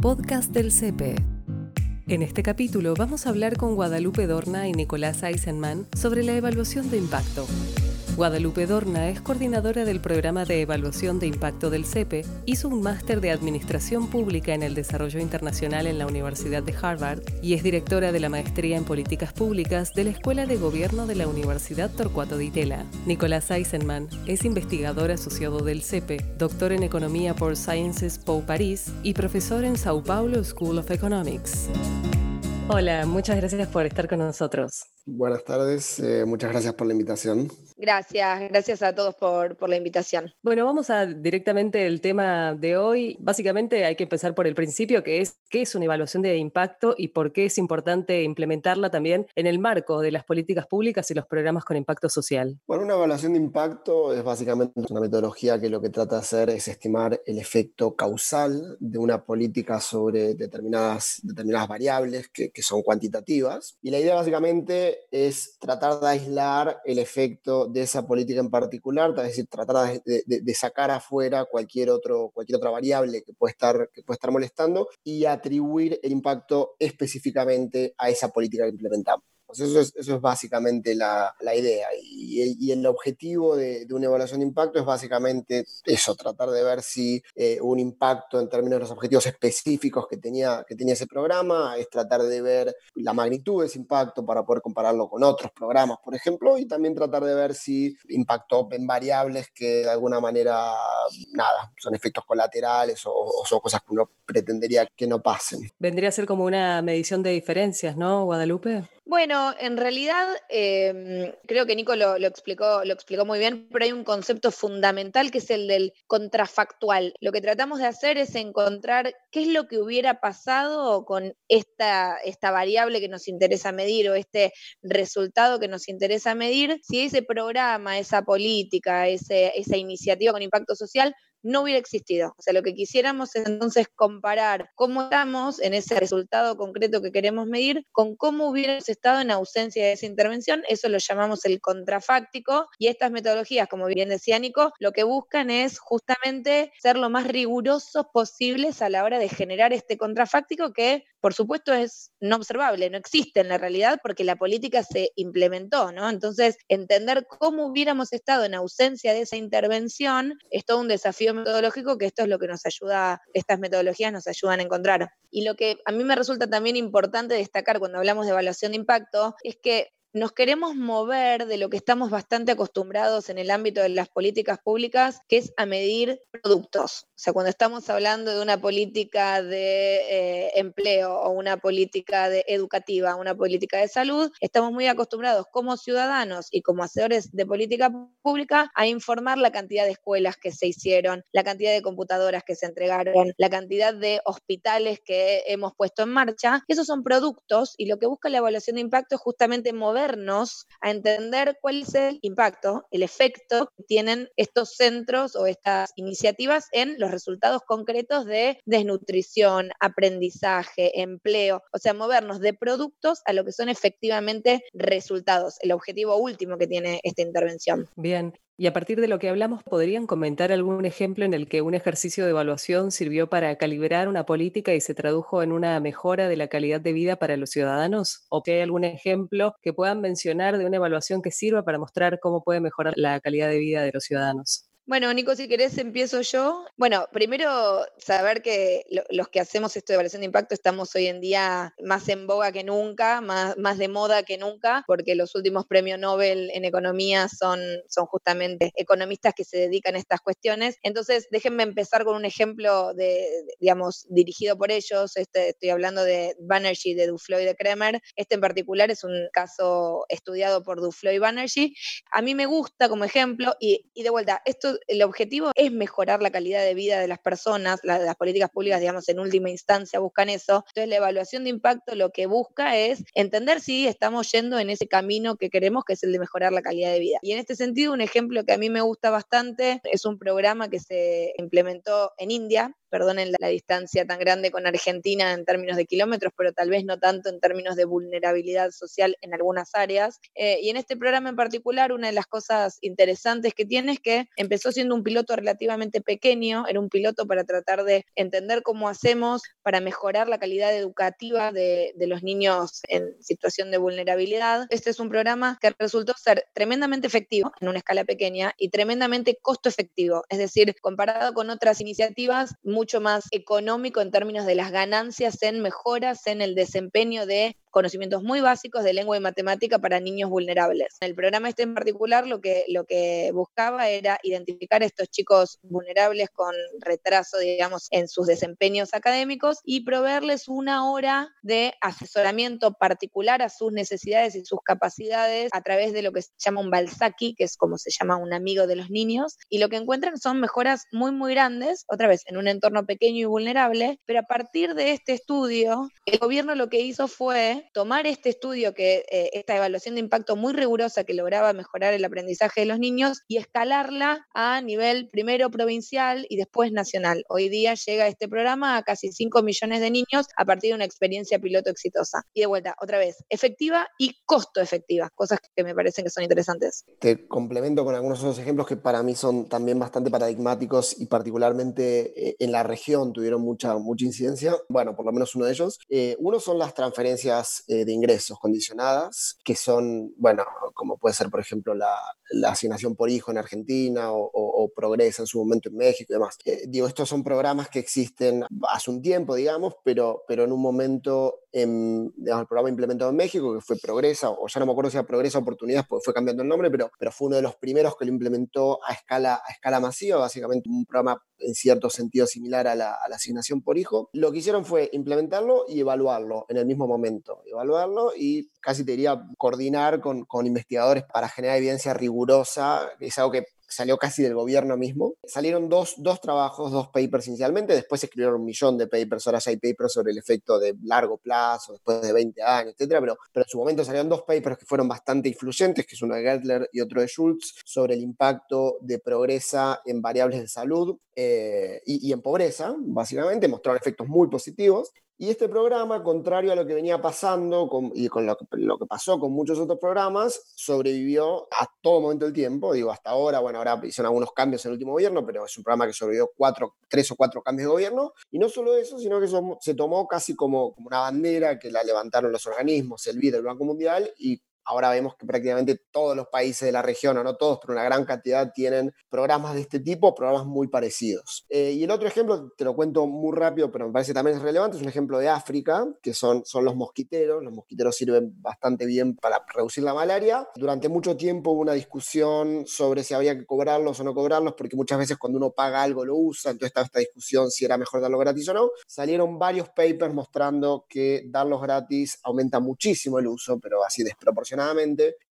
podcast del CEPE. En este capítulo vamos a hablar con Guadalupe Dorna y Nicolás Eisenman sobre la evaluación de impacto. Guadalupe Dorna es coordinadora del programa de evaluación de impacto del CEPE, hizo un máster de Administración Pública en el Desarrollo Internacional en la Universidad de Harvard y es directora de la maestría en Políticas Públicas de la Escuela de Gobierno de la Universidad Torcuato Di Itela. Nicolás Eisenman es investigador asociado del CEPE, doctor en Economía por Sciences Po París y profesor en Sao Paulo School of Economics. Hola, muchas gracias por estar con nosotros. Buenas tardes, eh, muchas gracias por la invitación. Gracias, gracias a todos por, por, la invitación. Bueno, vamos a directamente el tema de hoy. Básicamente hay que empezar por el principio, que es qué es una evaluación de impacto y por qué es importante implementarla también en el marco de las políticas públicas y los programas con impacto social. Bueno, una evaluación de impacto es básicamente una metodología que lo que trata de hacer es estimar el efecto causal de una política sobre determinadas, determinadas variables que, que son cuantitativas. Y la idea básicamente es tratar de aislar el efecto de esa política en particular, es decir, tratar de, sacar afuera cualquier, otro, cualquier otra variable que puede, estar, que puede estar molestando y atribuir el impacto específicamente a esa política que implementamos. Pues eso, es, eso es básicamente la, idea. Y, el objetivo de, una evaluación de impacto es básicamente eso, tratar de ver si eh, un impacto en términos de los objetivos específicos que tenía, que tenía ese programa, es tratar de ver la magnitud de ese impacto para poder compararlo con otros programas, por ejemplo, y también tratar de ver si impactó en variables que de alguna manera, nada, son efectos colaterales o son cosas que uno pretendería que no pasen. Vendría a ser como una medición de diferencias, ¿no, Guadalupe? Bueno, en realidad eh, creo que Nico lo, lo, explicó, lo explicó muy bien, pero hay un concepto fundamental que es el del contrafactual. Lo que tratamos de hacer es encontrar qué es lo que hubiera pasado con esta, esta variable que nos interesa medir o este resultado que nos interesa medir, si ese programa, esa política, ese, esa iniciativa con impacto social no hubiera existido. O sea, lo que quisiéramos es entonces comparar cómo estamos en ese resultado concreto que queremos medir con cómo hubiéramos estado en ausencia de esa intervención. Eso lo llamamos el contrafáctico y estas metodologías, como bien decía Nico, lo que buscan es justamente ser lo más rigurosos posibles a la hora de generar este contrafáctico que, por supuesto, es no observable, no existe en la realidad porque la política se implementó, ¿no? Entonces, entender cómo hubiéramos estado en ausencia de esa intervención es todo un desafío metodológico, que esto es lo que nos ayuda, estas metodologías nos ayudan a encontrar. Y lo que a mí me resulta también importante destacar cuando hablamos de evaluación de impacto es que nos queremos mover de lo que estamos bastante acostumbrados en el ámbito de las políticas públicas, que es a medir productos. O sea, cuando estamos hablando de una política de eh, empleo o una política de educativa, una política de salud, estamos muy acostumbrados como ciudadanos y como hacedores de política pública a informar la cantidad de escuelas que se hicieron, la cantidad de computadoras que se entregaron, la cantidad de hospitales que hemos puesto en marcha. Esos son productos y lo que busca la evaluación de impacto es justamente a entender cuál es el impacto, el efecto que tienen estos centros o estas iniciativas en los resultados concretos de desnutrición, aprendizaje, empleo, o sea, movernos de productos a lo que son efectivamente resultados, el objetivo último que tiene esta intervención. Bien, y a partir de lo que hablamos, ¿podrían comentar algún ejemplo en el que un ejercicio de evaluación sirvió para calibrar una política y se tradujo en una mejora de la calidad de vida para los ciudadanos? ¿O que hay algún ejemplo que puedan mencionar de una evaluación que sirva para mostrar cómo puede mejorar la calidad de vida de los ciudadanos? Bueno, Nico, si querés empiezo yo. Bueno, primero saber que lo, los que hacemos esto de evaluación de impacto estamos hoy en día más en boga que nunca, más, más de moda que nunca, porque los últimos premios Nobel en economía son, son justamente economistas que se dedican a estas cuestiones. Entonces, déjenme empezar con un ejemplo de, digamos, dirigido por ellos. Este, estoy hablando de Banerjee, de Duflo y de Kremer. Este en particular es un caso estudiado por Duflo y Banerjee. A mí me gusta como ejemplo, y, y de vuelta, esto el objetivo es mejorar la calidad de vida de las personas, la, las políticas públicas, digamos, en última instancia buscan eso. Entonces, la evaluación de impacto lo que busca es entender si estamos yendo en ese camino que queremos, que es el de mejorar la calidad de vida. Y en este sentido, un ejemplo que a mí me gusta bastante es un programa que se implementó en India, perdonen la, distancia tan grande con Argentina en términos de kilómetros, pero tal vez no tanto en términos de vulnerabilidad social en algunas áreas. Eh, y en este programa en particular, una de las cosas interesantes que tiene es que empezó siendo un piloto relativamente pequeño, era un piloto para tratar de entender cómo hacemos para mejorar la calidad educativa de, de los niños en situación de vulnerabilidad. Este es un programa que resultó ser tremendamente efectivo en una escala pequeña y tremendamente costo efectivo, es decir, comparado con otras iniciativas, mucho más económico en términos de las ganancias en mejoras en el desempeño de conocimientos muy básicos de lengua y matemática para niños vulnerables. El programa este en particular lo que, lo que buscaba era identificar a estos chicos vulnerables con retraso, digamos, en sus desempeños académicos y proveerles una hora de asesoramiento particular a sus necesidades y sus capacidades a través de lo que se llama un balsaki, que es como se llama un amigo de los niños, y lo que encuentran son mejoras muy, muy grandes, otra vez, en un entorno pequeño y vulnerable, pero a partir de este estudio, el gobierno lo que hizo fue tomar este estudio, que eh, esta evaluación de impacto muy rigurosa que lograba mejorar el aprendizaje de los niños y escalarla a nivel primero provincial y después nacional. Hoy día llega este programa a casi 5 millones de niños a partir de una experiencia piloto exitosa. Y de vuelta, otra vez, efectiva y costo efectiva, cosas que me parecen que son interesantes. Te complemento con algunos otros ejemplos que para mí son también bastante paradigmáticos y particularmente eh, en la región tuvieron mucha, mucha incidencia. Bueno, por lo menos uno de ellos. Eh, uno son las transferencias eh, de ingresos condicionadas, que son, bueno, como puede ser, por ejemplo, la, asignación por hijo en Argentina o, Progresa en su momento en México y demás. Eh, digo, estos son programas que existen hace un tiempo, digamos, pero, pero en un momento, en, digamos, el programa implementado en México, que fue Progresa, o ya no me acuerdo si era Progresa Oportunidades, porque fue cambiando el nombre, pero, pero fue uno de los primeros que lo implementó a escala, a escala masiva, básicamente un programa en cierto sentido similar a la, a la asignación por hijo. Lo que hicieron fue implementarlo y evaluarlo en el mismo momento evaluarlo y casi te diría coordinar con, con investigadores para generar evidencia rigurosa, que es algo que salió casi del gobierno mismo. Salieron dos, dos, trabajos, dos papers inicialmente, después escribieron un millón de papers, ahora hay papers sobre el efecto de largo plazo, después de 20 años, etcétera, pero, pero en su momento salieron dos papers que fueron bastante influyentes, que es uno de Gertler y otro de Schultz, sobre el impacto de progresa en variables de salud eh, y, y en pobreza, básicamente, mostraron efectos muy positivos. Y este programa, contrario a lo que venía pasando y con lo que, pasó con muchos otros programas, sobrevivió a todo momento del tiempo. Digo, hasta ahora, bueno, ahora hicieron algunos cambios en el último gobierno, pero es un programa que sobrevivió cuatro, tres o cuatro cambios de gobierno. Y no solo eso, sino que se tomó casi como, como una bandera que la levantaron los organismos, el BID, el Banco Mundial, y Ahora vemos que prácticamente todos los países de la región, o no todos, pero una gran cantidad tienen programas de este tipo, programas muy parecidos. Eh, y el otro ejemplo, te lo cuento muy rápido, pero me parece también es relevante, es un ejemplo de África, que son, son los mosquiteros. Los mosquiteros sirven bastante bien para reducir la malaria. Durante mucho tiempo hubo una discusión sobre si había que cobrarlos o no cobrarlos, porque muchas veces cuando uno paga algo lo usa, entonces estaba esta discusión si era mejor darlo gratis o no. Salieron varios papers mostrando que darlos gratis aumenta muchísimo el uso, pero así desproporcionado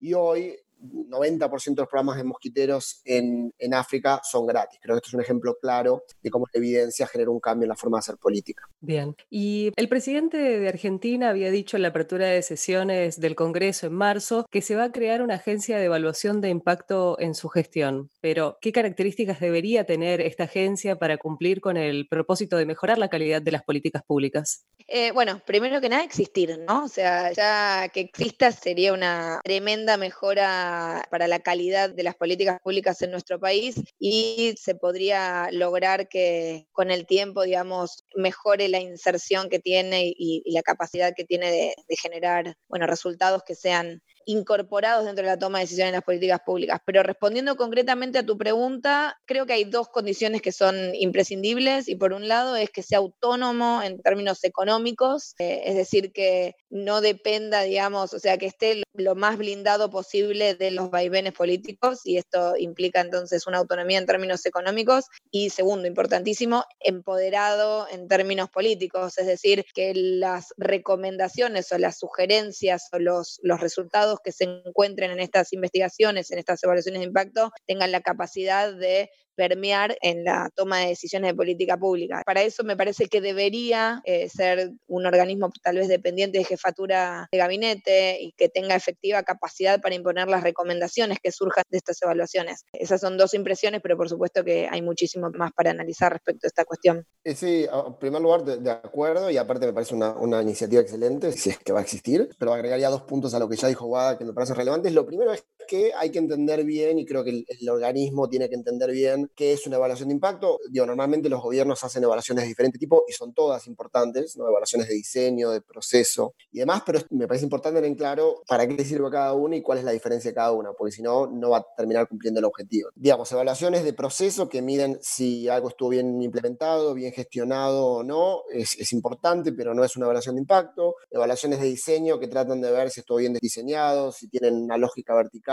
y hoy 90% de los programas de mosquiteros en, en, África son gratis. Creo que esto es un ejemplo claro de cómo la evidencia genera un cambio en la forma de hacer política. Bien, y el presidente de Argentina había dicho en la apertura de sesiones del Congreso en marzo que se va a crear una agencia de evaluación de impacto en su gestión. Pero, ¿qué características debería tener esta agencia para cumplir con el propósito de mejorar la calidad de las políticas públicas? Eh, bueno, primero que nada, existir, ¿no? O sea, ya que exista sería una tremenda mejora para, la calidad de las políticas públicas en nuestro país y se podría lograr que con el tiempo, digamos, mejore la inserción que tiene y, la capacidad que tiene de, de generar, bueno, resultados que sean incorporados dentro de la toma de decisiones en las políticas públicas. Pero respondiendo concretamente a tu pregunta, creo que hay dos condiciones que son imprescindibles y por un lado es que sea autónomo en términos económicos, eh, es decir, que no dependa, digamos, o sea, que esté lo más blindado posible de los vaivenes políticos y esto implica entonces una autonomía en términos económicos y segundo, importantísimo, empoderado en términos políticos, es decir, que las recomendaciones o las sugerencias o los, los resultados que se encuentren en estas investigaciones, en estas evaluaciones de impacto, tengan la capacidad de permear en la toma de decisiones de política pública. Para eso me parece que debería eh, ser un organismo tal vez dependiente de jefatura de gabinete y que tenga efectiva capacidad para imponer las recomendaciones que surjan de estas evaluaciones. Esas son dos impresiones, pero por supuesto que hay muchísimo más para analizar respecto a esta cuestión. Eh, sí, en primer lugar, de, acuerdo, y aparte me parece una, iniciativa excelente, si es que va a existir, pero agregaría dos puntos a lo que ya dijo Wada que me parecen relevantes. Lo primero es que hay que entender bien, y creo que el, organismo tiene que entender bien, qué es una evaluación de impacto. Digo, normalmente los gobiernos hacen evaluaciones de diferente tipo y son todas importantes, ¿no? evaluaciones de diseño, de proceso y demás, pero me parece importante tener en claro para qué sirve cada una y cuál es la diferencia de cada una, porque si no, no va a terminar cumpliendo el objetivo. Digamos, evaluaciones de proceso que miden si algo estuvo bien implementado, bien gestionado o no, es, importante, pero no es una evaluación de impacto. Evaluaciones de diseño que tratan de ver si estuvo bien diseñado, si tienen una lógica vertical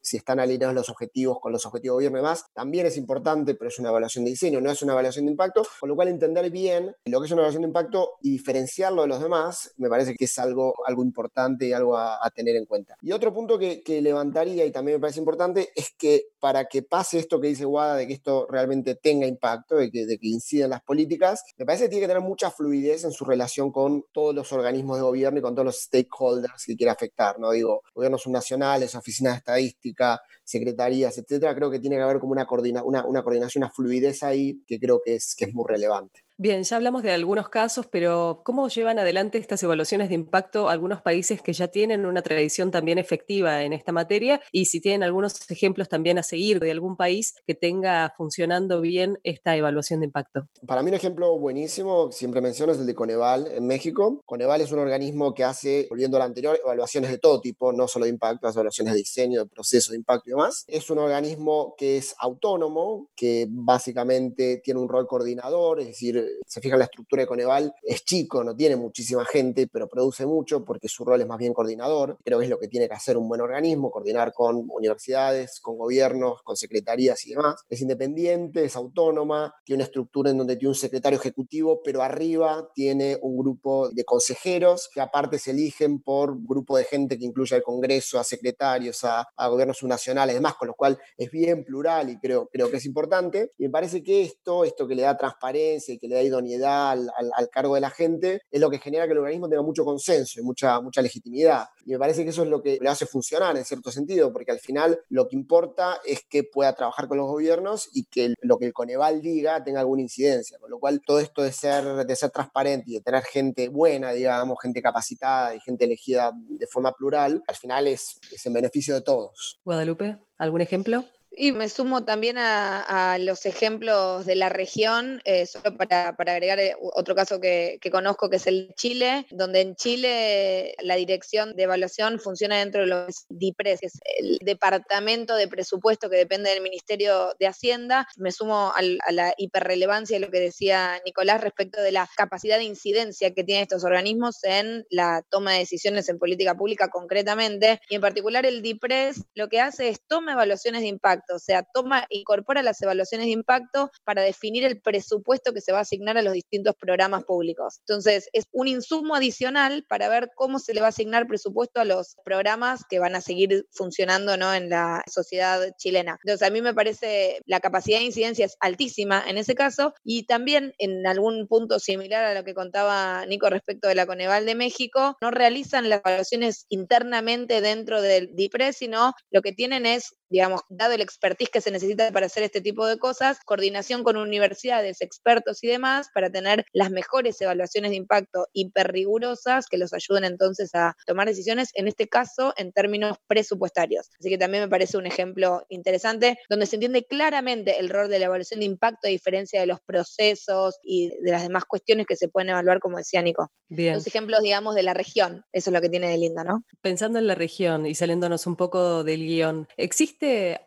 si están alineados los objetivos con los objetivos de gobierno y demás, también es importante, pero es una evaluación de diseño, no es una evaluación de impacto, con lo cual entender bien lo que es una evaluación de impacto y diferenciarlo de los demás, me parece que es algo, algo importante y algo a, tener en cuenta. Y otro punto que, levantaría y también me parece importante es que para que pase esto que dice Guada, de que esto realmente tenga impacto, de que, de que las políticas, me parece que tiene que tener mucha fluidez en su relación con todos los organismos de gobierno y con todos los stakeholders que quiera afectar, ¿no? Digo, gobiernos subnacionales, oficinas estadística, secretarías, etcétera, creo que tiene que haber como una, una, una coordinación, una fluidez ahí que creo que es, que es muy relevante. Bien, ya hablamos de algunos casos, pero ¿cómo llevan adelante estas evaluaciones de impacto algunos países que ya tienen una tradición también efectiva en esta materia? Y si tienen algunos ejemplos también a seguir de algún país que tenga funcionando bien esta evaluación de impacto. Para mí un ejemplo buenísimo, siempre menciono, es el de Coneval en México. Coneval es un organismo que hace, volviendo al anterior, evaluaciones de todo tipo, no solo de impacto, evaluaciones de diseño, de proceso de impacto y demás. Es un organismo que es autónomo, que básicamente tiene un rol coordinador, es decir, se fija la estructura de Coneval, es chico, no tiene muchísima gente, pero produce mucho porque su rol es más bien coordinador. Creo que es lo que tiene que hacer un buen organismo, coordinar con universidades, con gobiernos, con secretarías y demás. Es independiente, es autónoma, tiene una estructura en donde tiene un secretario ejecutivo, pero arriba tiene un grupo de consejeros que aparte se eligen por grupo de gente que incluye al Congreso, a secretarios, a, gobiernos subnacionales, demás, con lo cual es bien plural y creo, creo que es importante. Y me parece que esto, esto que le da transparencia y que le da idoneidad al, cargo de la gente, es lo que genera que el organismo tenga mucho consenso y mucha, mucha legitimidad. Y me parece que eso es lo que le hace funcionar en cierto sentido, porque al final lo que importa es que pueda trabajar con los gobiernos y que lo que el Coneval diga tenga alguna incidencia. Con lo cual, todo esto de ser, de ser transparente y de tener gente buena, digamos, gente capacitada y gente elegida de forma plural, al final es, es en beneficio de todos. Guadalupe, ¿algún ejemplo? Y me sumo también a, los ejemplos de la región, eh, solo para, agregar eh, otro caso que, conozco, que es el Chile, donde en Chile la dirección de evaluación funciona dentro de los DIPRES, que es el departamento de presupuesto que depende del Ministerio de Hacienda. Me sumo a la hiperrelevancia de lo que decía Nicolás respecto de la capacidad de incidencia que tienen estos organismos en la toma de decisiones en política pública concretamente. Y en particular el DIPRES lo que hace es toma evaluaciones de impacto o sea, toma, incorpora las evaluaciones de impacto para definir el presupuesto que se va a asignar a los distintos programas públicos. Entonces, es un insumo adicional para ver cómo se le va a asignar presupuesto a los programas que van a seguir funcionando ¿no? en la sociedad chilena. Entonces, a mí me parece la capacidad de incidencia es altísima en ese caso y también en algún punto similar a lo que contaba Nico respecto de la Coneval de México, no realizan las evaluaciones internamente dentro del DIPRE, sino lo que tienen es digamos, dado el expertise que se necesita para hacer este tipo de cosas, coordinación con universidades, expertos y demás, para tener las mejores evaluaciones de impacto hiper rigurosas que los ayuden entonces a tomar decisiones, en este caso en términos presupuestarios. Así que también me parece un ejemplo interesante donde se entiende claramente el rol de la evaluación de impacto a diferencia de los procesos y de las demás cuestiones que se pueden evaluar, como decía Nico. Bien. Los ejemplos, digamos, de la región, eso es lo que tiene de linda, ¿no? Pensando en la región y saliéndonos un poco del guion, ¿existe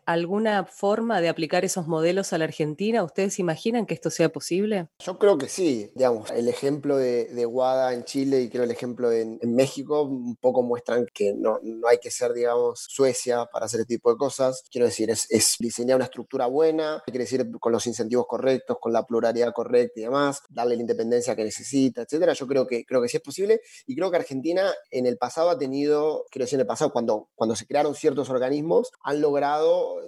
alguna forma de aplicar esos modelos a la Argentina? ¿Ustedes imaginan que esto sea posible? Yo creo que sí. Digamos, el ejemplo de, de WADA en Chile y creo el ejemplo en, México un poco muestran que no, no, hay que ser, digamos, Suecia para hacer este tipo de cosas. Quiero decir, es, diseñar una estructura buena, quiere decir con los incentivos correctos, con la pluralidad correcta y demás, darle la independencia que necesita, etcétera. Yo creo que, creo que sí es posible y creo que Argentina en el pasado ha tenido, quiero decir, en el pasado, cuando, cuando se crearon ciertos organismos, han logrado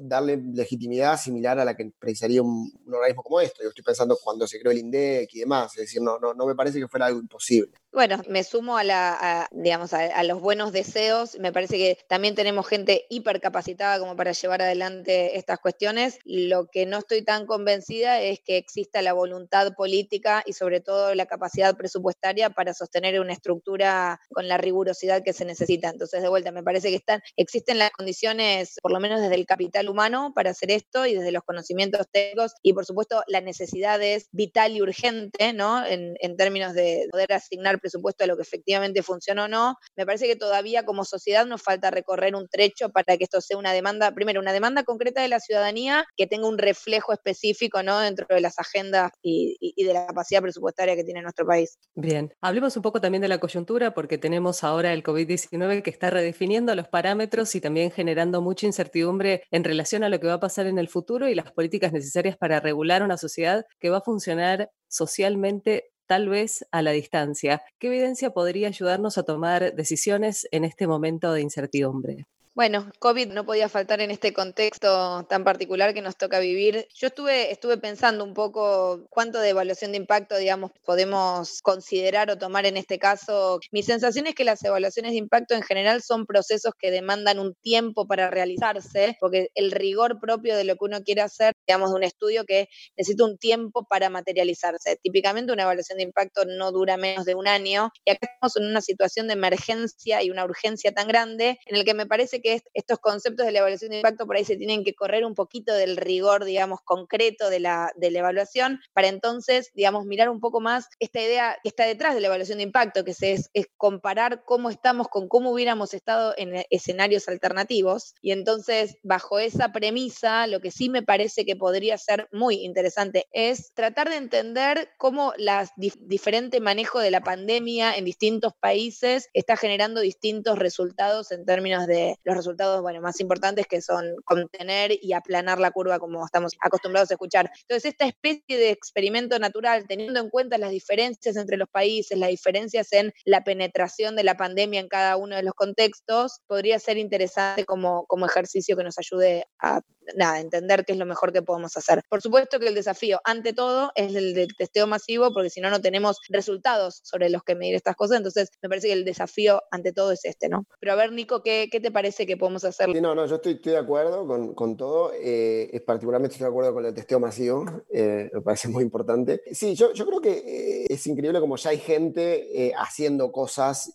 darle legitimidad similar a la que precisaría un, organismo como esto. Yo estoy pensando cuando se creó el INDEC y demás, es decir, no, no, no me parece que fuera algo imposible. Bueno, me sumo a, la, digamos, a, los buenos deseos. Me parece que también tenemos gente hipercapacitada como para llevar adelante estas cuestiones. Lo que no estoy tan convencida es que exista la voluntad política y sobre todo la capacidad presupuestaria para sostener una estructura con la rigurosidad que se necesita. Entonces, de vuelta, me parece que están, existen las condiciones, por lo menos desde el capital humano, para hacer esto y desde los conocimientos técnicos y, por supuesto, la necesidad es vital y urgente, ¿no? En, en términos de poder asignar presupuesto a lo que efectivamente funciona o no, me parece que todavía como sociedad nos falta recorrer un trecho para que esto sea una demanda, primero, una demanda concreta de la ciudadanía que tenga un reflejo específico ¿no? dentro de las agendas y, de la capacidad presupuestaria que tiene nuestro país. Bien, hablemos un poco también de la coyuntura porque tenemos ahora el COVID-19 que está redefiniendo los parámetros y también generando mucha incertidumbre en relación a lo que va a pasar en el futuro y las políticas necesarias para regular una sociedad que va a funcionar socialmente tal vez a la distancia. ¿Qué evidencia podría ayudarnos a tomar decisiones en este momento de incertidumbre? Bueno, COVID no podía faltar en este contexto tan particular que nos toca vivir. Yo estuve, estuve pensando un poco cuánto de evaluación de impacto, digamos, podemos considerar o tomar en este caso. Mi sensación es que las evaluaciones de impacto en general son procesos que demandan un tiempo para realizarse, porque el rigor propio de lo que uno quiere hacer, digamos, de un estudio que necesita un tiempo para materializarse. Típicamente una evaluación de impacto no dura menos de un año y acá estamos en una situación de emergencia y una urgencia tan grande en el que me parece que estos conceptos de la evaluación de impacto por ahí se tienen que correr un poquito del rigor, digamos, concreto de la, de la evaluación, para entonces, digamos, mirar un poco más esta idea que está detrás de la evaluación de impacto, que es, es comparar cómo estamos con cómo hubiéramos estado en escenarios alternativos. Y entonces, bajo esa premisa, lo que sí me parece que podría ser muy interesante es tratar de entender cómo el diferente manejo de la pandemia en distintos países está generando distintos resultados en términos de los resultados bueno, más importantes que son contener y aplanar la curva como estamos acostumbrados a escuchar. Entonces, esta especie de experimento natural, teniendo en cuenta las diferencias entre los países, las diferencias en la penetración de la pandemia en cada uno de los contextos, podría ser interesante como, como ejercicio que nos ayude a nada, entender qué es lo mejor que podemos hacer. Por supuesto que el desafío, ante todo, es el del testeo masivo, porque si no, no tenemos resultados sobre los que medir estas cosas. Entonces, me parece que el desafío, ante todo, es este, ¿no? Pero a ver, Nico, ¿qué, qué te parece que podemos hacer? no, no, yo estoy, estoy de acuerdo con, con todo. Eh, particularmente estoy de acuerdo con el testeo masivo. Eh, me parece muy importante. Sí, yo, yo creo que eh, es increíble como ya hay gente eh, haciendo cosas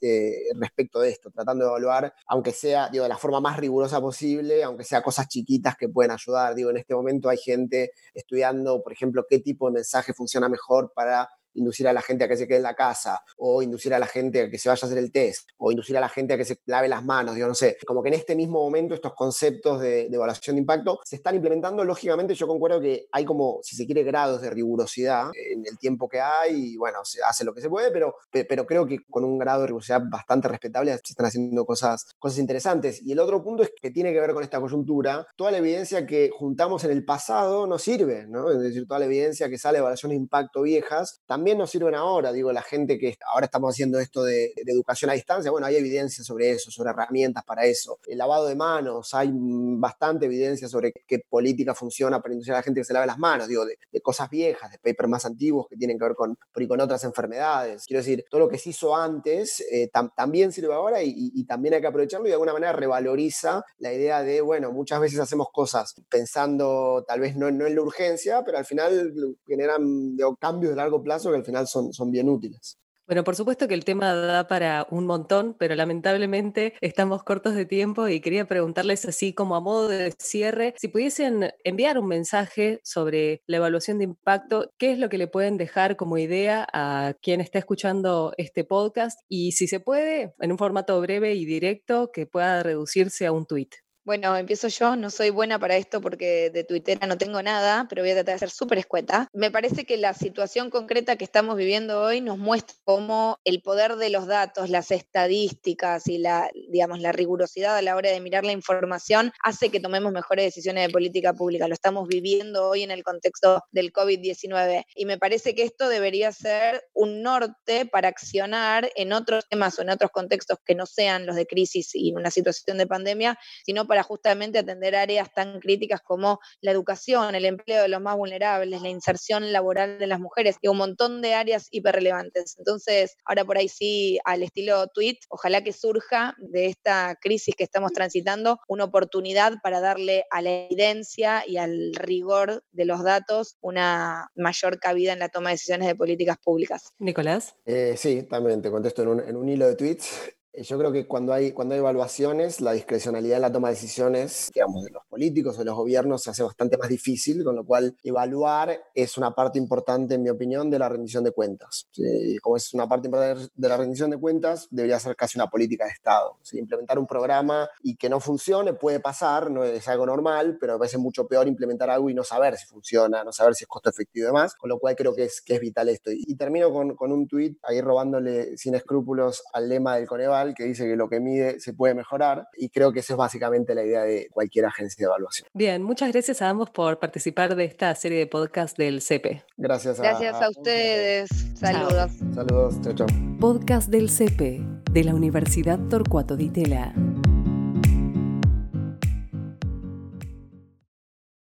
respecto de esto, tratando de evaluar, aunque sea, digo, de la forma más rigurosa posible, aunque sea cosas chiquitas que pueden ayudar. Digo, en este momento hay gente estudiando, por ejemplo, qué tipo de mensaje funciona mejor para inducir a la gente a que se quede en la casa, o inducir a la gente a que se vaya a hacer el test, o inducir a la gente a que se lave las manos, yo no sé. Como que en este mismo momento estos conceptos de, evaluación de impacto se están implementando. Lógicamente yo concuerdo que hay como, si se quiere, grados de rigurosidad en el tiempo que hay, y bueno, se hace lo que se puede, pero, pero creo que con un grado de rigurosidad bastante respetable se están haciendo cosas, cosas interesantes. Y el otro punto es que tiene que ver con esta coyuntura. Toda la evidencia que juntamos en el pasado no sirve, ¿no? Es decir, toda la evidencia que sale de evaluación de impacto viejas también también nos sirven ahora. Digo, la gente que ahora estamos haciendo esto de, educación a distancia, bueno, hay evidencia sobre eso, sobre herramientas para eso. El lavado de manos, hay bastante evidencia sobre qué política funciona para inducir a la gente que se lave las manos, digo, de, cosas viejas, de papers más antiguos que tienen que ver con, con otras enfermedades. Quiero decir, todo lo que se hizo antes eh, también sirve ahora y, también hay que aprovecharlo y de alguna manera revaloriza la idea de, bueno, muchas veces hacemos cosas pensando tal vez no, no en la urgencia, pero al final generan cambios de largo plazo al final son, son bien útiles. Bueno, por supuesto que el tema da para un montón, pero lamentablemente estamos cortos de tiempo y quería preguntarles así como a modo de cierre, si pudiesen enviar un mensaje sobre la evaluación de impacto, ¿qué es lo que le pueden dejar como idea a quien está escuchando este podcast? Y si se puede, en un formato breve y directo que pueda reducirse a un tuit. Bueno, empiezo yo, no soy buena para esto porque de Twitter no tengo nada, pero voy a tratar de ser súper escueta. Me parece que la situación concreta que estamos viviendo hoy nos muestra cómo el poder de los datos, las estadísticas y la, digamos, la rigurosidad a la hora de mirar la información hace que tomemos mejores decisiones de política pública. Lo estamos viviendo hoy en el contexto del COVID-19 y me parece que esto debería ser un norte para accionar en otros temas o en otros contextos que no sean los de crisis y una situación de pandemia, sino para para justamente atender áreas tan críticas como la educación, el empleo de los más vulnerables, la inserción laboral de las mujeres y un montón de áreas hiperrelevantes. Entonces, ahora por ahí sí, al estilo tweet, ojalá que surja de esta crisis que estamos transitando una oportunidad para darle a la evidencia y al rigor de los datos una mayor cabida en la toma de decisiones de políticas públicas. Nicolás. Eh, sí, también te contesto en un, en un hilo de tweets. Eh, yo creo que cuando hay, cuando hay evaluaciones, la discrecionalidad en la toma de decisiones, digamos, de los políticos o de los gobiernos se hace bastante más difícil, con lo cual evaluar es una parte importante, en mi opinión, de la rendición de cuentas. Como es una parte importante de la rendición de cuentas, debería ser casi una política de Estado. Implementar un programa y que no funcione puede pasar, no es algo normal, pero me parece mucho peor implementar algo y no saber si funciona, no saber si es costo efectivo y demás, con lo cual creo que es, que es vital esto. Y, termino con, con un tuit ahí robándole sin escrúpulos al lema del Coneval, que dice que lo que mide se puede mejorar y creo que esa es básicamente la idea de cualquier agencia de evaluación. Bien, muchas gracias a ambos por participar de esta serie de podcast del CEPE. Gracias a, gracias a, ustedes. Saludos. Saludos, chao, chao. Podcast del CEPE de la Universidad Torcuato Di Tella.